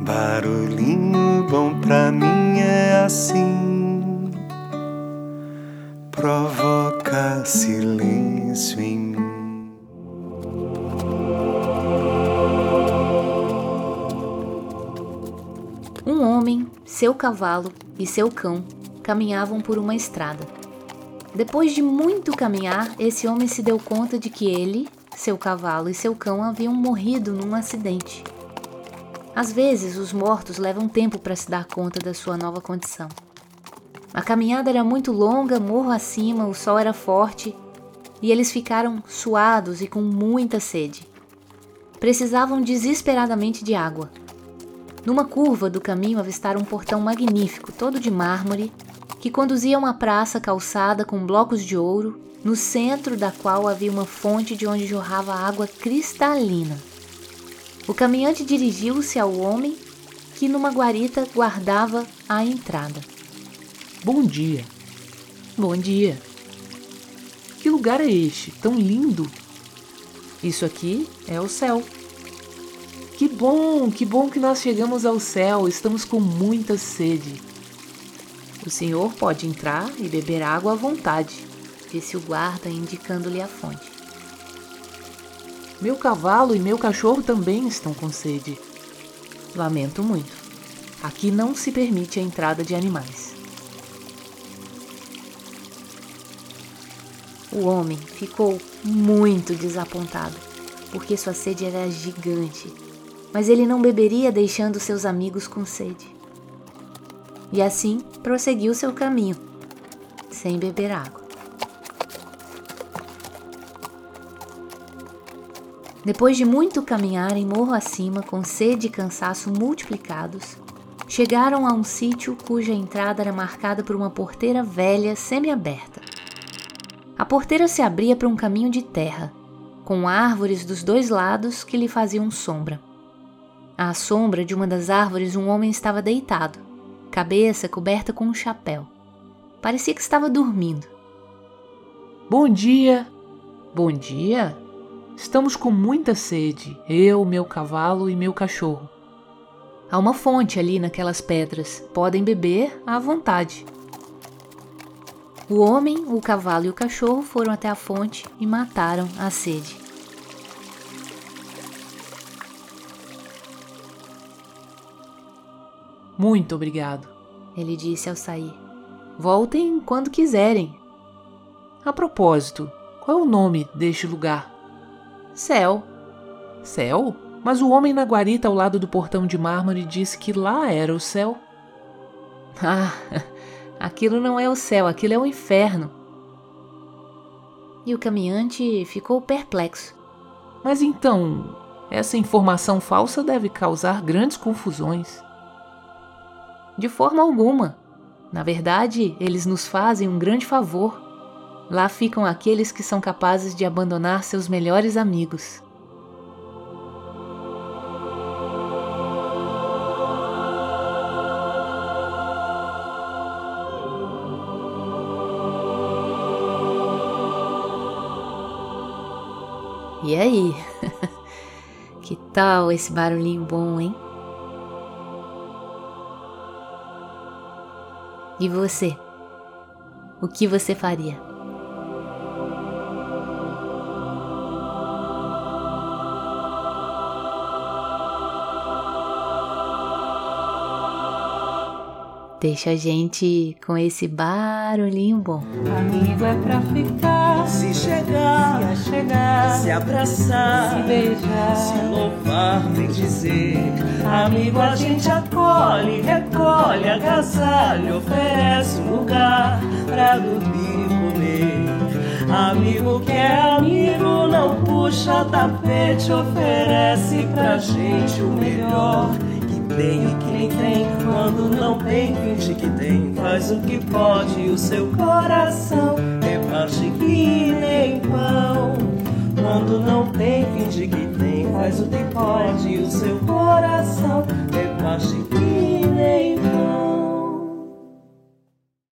Barulhinho bom pra mim é assim, provoca silêncio em mim. Um homem, seu cavalo e seu cão caminhavam por uma estrada. Depois de muito caminhar, esse homem se deu conta de que ele, seu cavalo e seu cão haviam morrido num acidente. Às vezes, os mortos levam tempo para se dar conta da sua nova condição. A caminhada era muito longa, morro acima, o sol era forte e eles ficaram suados e com muita sede. Precisavam desesperadamente de água. Numa curva do caminho avistaram um portão magnífico, todo de mármore, que conduzia a uma praça calçada com blocos de ouro, no centro da qual havia uma fonte de onde jorrava água cristalina. O caminhante dirigiu-se ao homem que numa guarita guardava a entrada. Bom dia. Bom dia. Que lugar é este, tão lindo? Isso aqui é o céu. Que bom, que bom que nós chegamos ao céu. Estamos com muita sede. O senhor pode entrar e beber água à vontade, disse o guarda, indicando-lhe a fonte. Meu cavalo e meu cachorro também estão com sede. Lamento muito. Aqui não se permite a entrada de animais. O homem ficou muito desapontado, porque sua sede era gigante, mas ele não beberia deixando seus amigos com sede. E assim prosseguiu seu caminho, sem beber água. Depois de muito caminhar em morro acima, com sede e cansaço multiplicados, chegaram a um sítio cuja entrada era marcada por uma porteira velha semi-aberta. A porteira se abria para um caminho de terra, com árvores dos dois lados que lhe faziam sombra. À sombra de uma das árvores, um homem estava deitado, cabeça coberta com um chapéu. Parecia que estava dormindo. Bom dia! Bom dia! Estamos com muita sede, eu, meu cavalo e meu cachorro. Há uma fonte ali naquelas pedras. Podem beber à vontade. O homem, o cavalo e o cachorro foram até a fonte e mataram a sede. Muito obrigado, ele disse ao sair. Voltem quando quiserem. A propósito, qual é o nome deste lugar? Céu. Céu? Mas o homem na guarita ao lado do portão de mármore disse que lá era o céu. Ah, aquilo não é o céu, aquilo é o inferno. E o caminhante ficou perplexo. Mas então, essa informação falsa deve causar grandes confusões. De forma alguma. Na verdade, eles nos fazem um grande favor. Lá ficam aqueles que são capazes de abandonar seus melhores amigos. E aí? que tal esse barulhinho bom, hein? E você? O que você faria? Deixa a gente com esse barulhinho bom. Amigo é pra ficar, Se chegar, se chegar, se abraçar, se beijar, se louvar, bem dizer. Amigo a gente acolhe, recolhe, agasalha, oferece um lugar pra dormir e comer. Amigo que é amigo, não puxa tapete, oferece pra gente o melhor. Tem e que nem tem, quando não tem, finge que tem. Faz o que pode, o seu coração reparte que nem pão. Quando não tem, finge que tem. Faz o que pode, o seu coração reparte que nem pão.